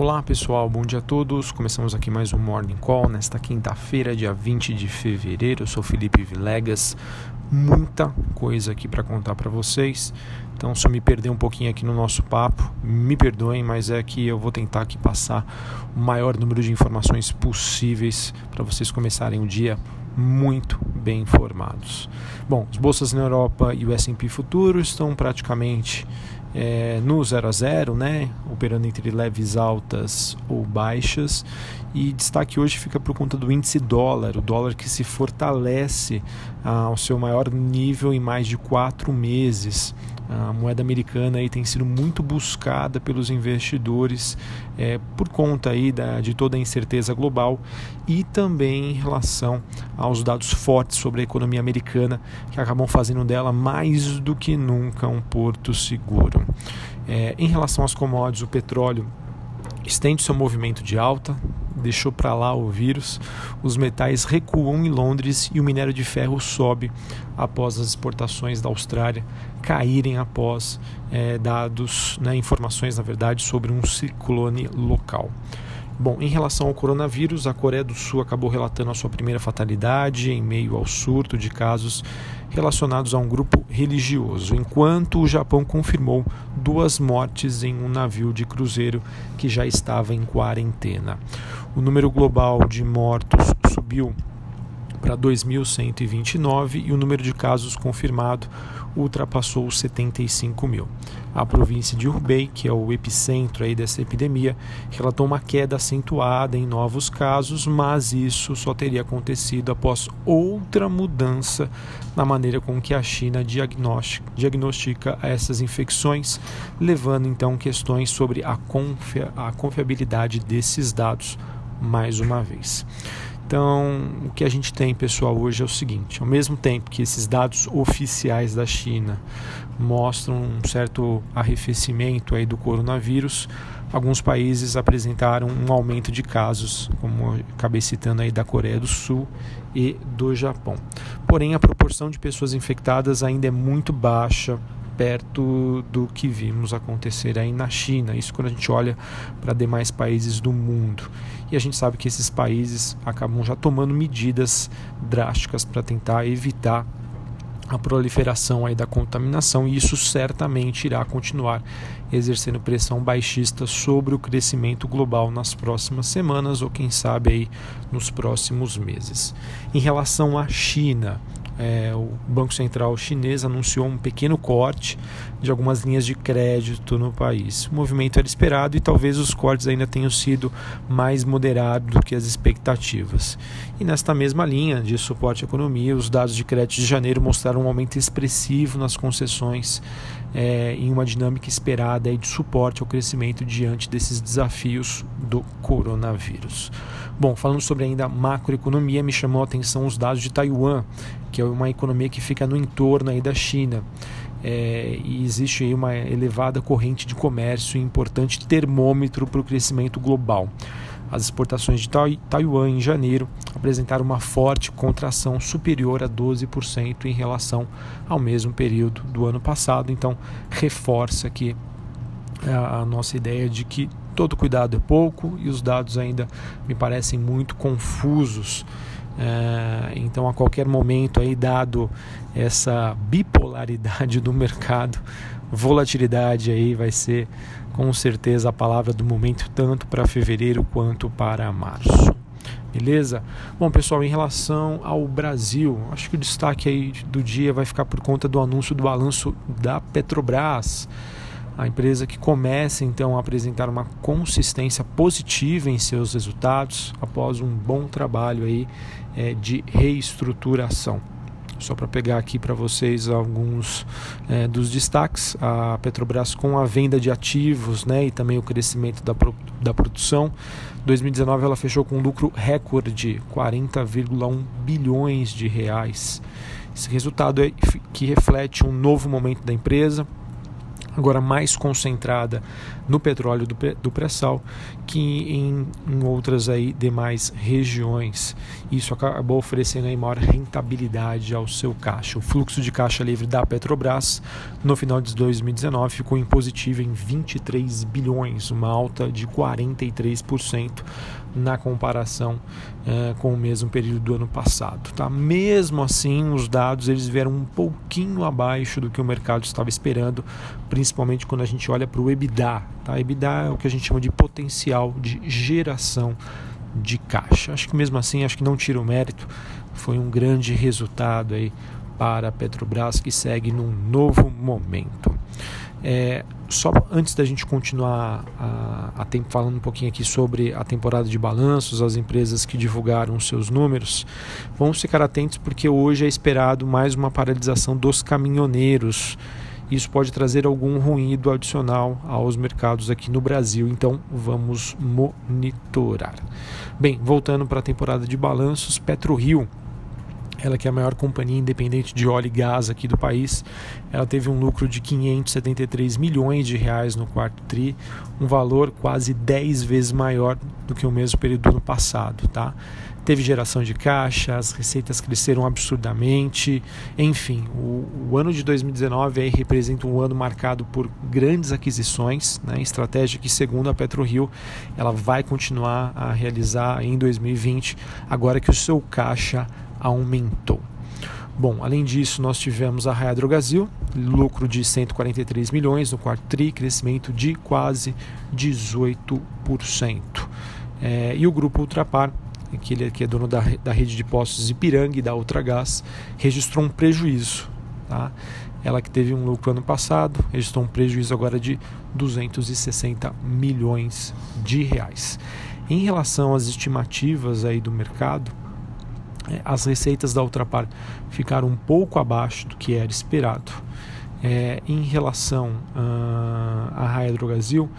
Olá pessoal, bom dia a todos. Começamos aqui mais um Morning Call nesta quinta-feira, dia 20 de fevereiro. Eu sou Felipe Vilegas. Muita coisa aqui para contar para vocês. Então, se eu me perder um pouquinho aqui no nosso papo, me perdoem, mas é que eu vou tentar aqui passar o maior número de informações possíveis para vocês começarem o dia muito bem informados. Bom, as bolsas na Europa e o S&P futuro estão praticamente é, no 0 a 0, né, operando entre leves altas ou baixas. E destaque hoje fica por conta do índice dólar, o dólar que se fortalece ah, ao seu maior nível em mais de quatro meses. A moeda americana aí tem sido muito buscada pelos investidores é, por conta aí da, de toda a incerteza global e também em relação aos dados fortes sobre a economia americana que acabam fazendo dela mais do que nunca um porto seguro. É, em relação às commodities, o petróleo estende seu movimento de alta, deixou para lá o vírus, os metais recuam em Londres e o minério de ferro sobe após as exportações da Austrália caírem após é, dados, né, informações na verdade sobre um ciclone local. Bom, em relação ao coronavírus, a Coreia do Sul acabou relatando a sua primeira fatalidade em meio ao surto de casos relacionados a um grupo religioso, enquanto o Japão confirmou duas mortes em um navio de cruzeiro que já estava em quarentena. O número global de mortos subiu para 2.129 e o número de casos confirmado ultrapassou os 75 mil. A província de Hubei, que é o epicentro aí dessa epidemia, relatou uma queda acentuada em novos casos, mas isso só teria acontecido após outra mudança na maneira com que a China diagnostica essas infecções, levando então questões sobre a, a confiabilidade desses dados mais uma vez. Então, o que a gente tem, pessoal, hoje é o seguinte: ao mesmo tempo que esses dados oficiais da China mostram um certo arrefecimento aí do coronavírus, alguns países apresentaram um aumento de casos, como acabei citando aí da Coreia do Sul e do Japão. Porém, a proporção de pessoas infectadas ainda é muito baixa perto do que vimos acontecer aí na China. Isso quando a gente olha para demais países do mundo. E a gente sabe que esses países acabam já tomando medidas drásticas para tentar evitar a proliferação aí da contaminação e isso certamente irá continuar exercendo pressão baixista sobre o crescimento global nas próximas semanas ou quem sabe aí nos próximos meses. Em relação à China, é, o Banco Central chinês anunciou um pequeno corte de algumas linhas de crédito no país. O movimento era esperado e talvez os cortes ainda tenham sido mais moderados do que as expectativas. E nesta mesma linha de suporte à economia, os dados de crédito de janeiro mostraram um aumento expressivo nas concessões é, em uma dinâmica esperada de suporte ao crescimento diante desses desafios do coronavírus. Bom, falando sobre ainda macroeconomia, me chamou a atenção os dados de Taiwan, que é uma economia que fica no entorno aí da China. É, e existe aí uma elevada corrente de comércio e importante termômetro para o crescimento global. As exportações de Taiwan em janeiro apresentaram uma forte contração superior a 12% em relação ao mesmo período do ano passado, então reforça aqui a nossa ideia de que todo cuidado é pouco e os dados ainda me parecem muito confusos. É, então, a qualquer momento, aí, dado essa bipolaridade do mercado, volatilidade aí vai ser com certeza a palavra do momento, tanto para fevereiro quanto para março. Beleza? Bom, pessoal, em relação ao Brasil, acho que o destaque aí do dia vai ficar por conta do anúncio do balanço da Petrobras a empresa que começa então a apresentar uma consistência positiva em seus resultados após um bom trabalho aí é, de reestruturação. Só para pegar aqui para vocês alguns é, dos destaques, a Petrobras com a venda de ativos né, e também o crescimento da, da produção. 2019 ela fechou com um lucro recorde de 40,1 bilhões de reais. Esse resultado é que reflete um novo momento da empresa, agora mais concentrada no petróleo do, pré-sal que em, em, outras aí demais regiões. Isso acabou oferecendo aí maior rentabilidade ao seu caixa. O fluxo de caixa livre da Petrobras no final de 2019 ficou em positivo em 23 bilhões, uma alta de 43% na comparação é, com o mesmo período do ano passado. Tá? Mesmo assim, os dados eles vieram um pouquinho abaixo do que o mercado estava esperando, principalmente quando a gente olha para o EBITDA. Tá? EBITDA é o que a gente chama de potencial de geração de caixa. Acho que mesmo assim, acho que não tira o mérito. Foi um grande resultado aí para a Petrobras que segue num novo momento. É, só antes da gente continuar a, a tempo, falando um pouquinho aqui sobre a temporada de balanços, as empresas que divulgaram seus números, vamos ficar atentos porque hoje é esperado mais uma paralisação dos caminhoneiros. Isso pode trazer algum ruído adicional aos mercados aqui no Brasil, então vamos monitorar. Bem, voltando para a temporada de balanços, PetroRio ela que é a maior companhia independente de óleo e gás aqui do país, ela teve um lucro de 573 milhões de reais no quarto tri, um valor quase 10 vezes maior do que o mesmo período do ano passado, tá? Teve geração de caixa, as receitas cresceram absurdamente, enfim, o, o ano de 2019 aí representa um ano marcado por grandes aquisições, né? estratégia que segundo a PetroRio ela vai continuar a realizar em 2020, agora que o seu caixa aumentou. Bom, além disso, nós tivemos a Raia Drogasil, lucro de 143 milhões no quarto tri, crescimento de quase 18%. É, e o grupo Ultrapar, que, ele, que é dono da, da rede de postos Ipiranga e da Ultragás, registrou um prejuízo. Tá? Ela que teve um lucro ano passado, registrou um prejuízo agora de 260 milhões de reais. Em relação às estimativas aí do mercado, é, as receitas da Ultrapar ficaram um pouco abaixo do que era esperado. É, em relação à Raia Drogazil, uh,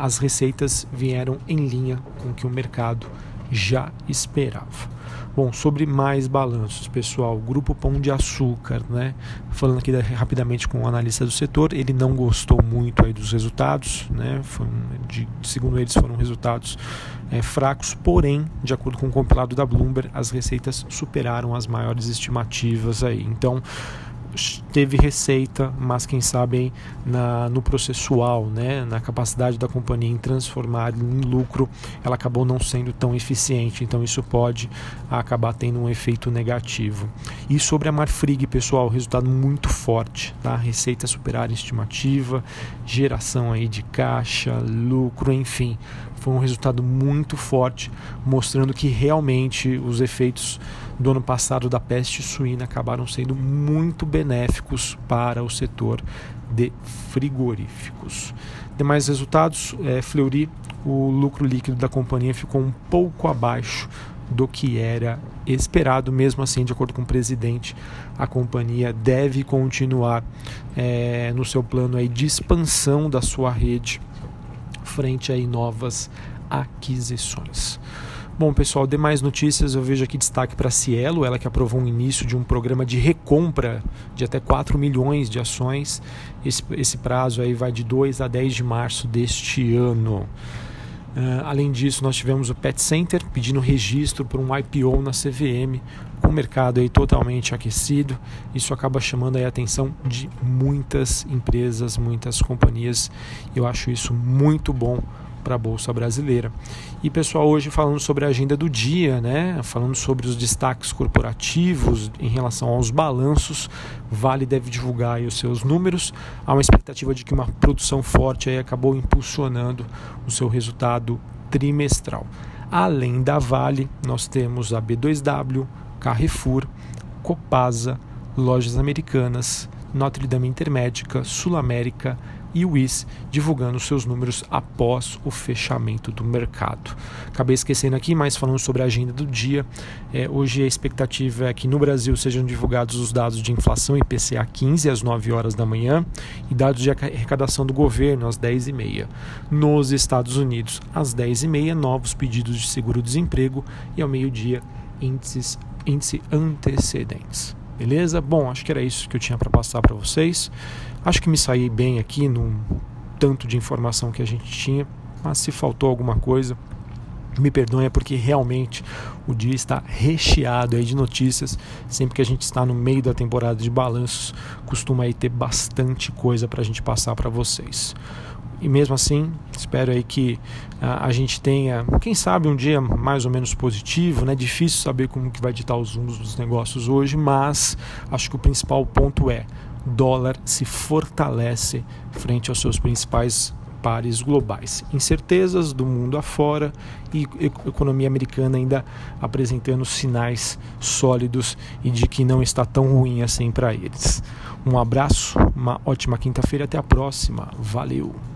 as receitas vieram em linha com o que o mercado já esperava. Bom, sobre mais balanços, pessoal, Grupo Pão de Açúcar, né? Falando aqui rapidamente com o analista do setor, ele não gostou muito aí dos resultados, né? Foi de, segundo eles, foram resultados é, fracos, porém, de acordo com o compilado da Bloomberg, as receitas superaram as maiores estimativas aí. Então, teve receita, mas quem sabe na, no processual, né, na capacidade da companhia em transformar em lucro, ela acabou não sendo tão eficiente. Então isso pode acabar tendo um efeito negativo. E sobre a Marfrig, pessoal, resultado muito forte, tá? Receita superar a estimativa, geração aí de caixa, lucro, enfim, foi um resultado muito forte, mostrando que realmente os efeitos do ano passado da peste suína acabaram sendo muito benéficos para o setor de frigoríficos. Demais resultados, é, Fleury, o lucro líquido da companhia ficou um pouco abaixo do que era esperado, mesmo assim, de acordo com o presidente, a companhia deve continuar é, no seu plano aí de expansão da sua rede frente a novas aquisições. Bom, pessoal, demais notícias, eu vejo aqui destaque para a Cielo, ela que aprovou o início de um programa de recompra de até 4 milhões de ações. Esse, esse prazo aí vai de 2 a 10 de março deste ano. Uh, além disso, nós tivemos o Pet Center pedindo registro para um IPO na CVM, com o mercado aí totalmente aquecido. Isso acaba chamando a atenção de muitas empresas, muitas companhias. Eu acho isso muito bom para a Bolsa Brasileira. E pessoal, hoje falando sobre a agenda do dia, né? falando sobre os destaques corporativos em relação aos balanços, Vale deve divulgar os seus números. Há uma expectativa de que uma produção forte aí acabou impulsionando o seu resultado trimestral. Além da Vale, nós temos a B2W, Carrefour, Copasa, Lojas Americanas, Notre Dame Intermédica, Sul América, e o divulgando seus números após o fechamento do mercado. Acabei esquecendo aqui, mas falando sobre a agenda do dia, é, hoje a expectativa é que no Brasil sejam divulgados os dados de inflação IPCA 15 às 9 horas da manhã e dados de arrecadação do governo às 10 e meia. Nos Estados Unidos, às 10 e meia, novos pedidos de seguro-desemprego e ao meio-dia, índices índice antecedentes. Beleza? Bom, acho que era isso que eu tinha para passar para vocês. Acho que me saí bem aqui no tanto de informação que a gente tinha, mas se faltou alguma coisa, me perdoe, é porque realmente o dia está recheado aí de notícias. Sempre que a gente está no meio da temporada de balanços, costuma aí ter bastante coisa para a gente passar para vocês. E mesmo assim, espero aí que uh, a gente tenha, quem sabe, um dia mais ou menos positivo. Né? Difícil saber como que vai ditar os rumos dos negócios hoje, mas acho que o principal ponto é dólar se fortalece frente aos seus principais pares globais. Incertezas do mundo afora e economia americana ainda apresentando sinais sólidos e de que não está tão ruim assim para eles. Um abraço, uma ótima quinta-feira, até a próxima. Valeu!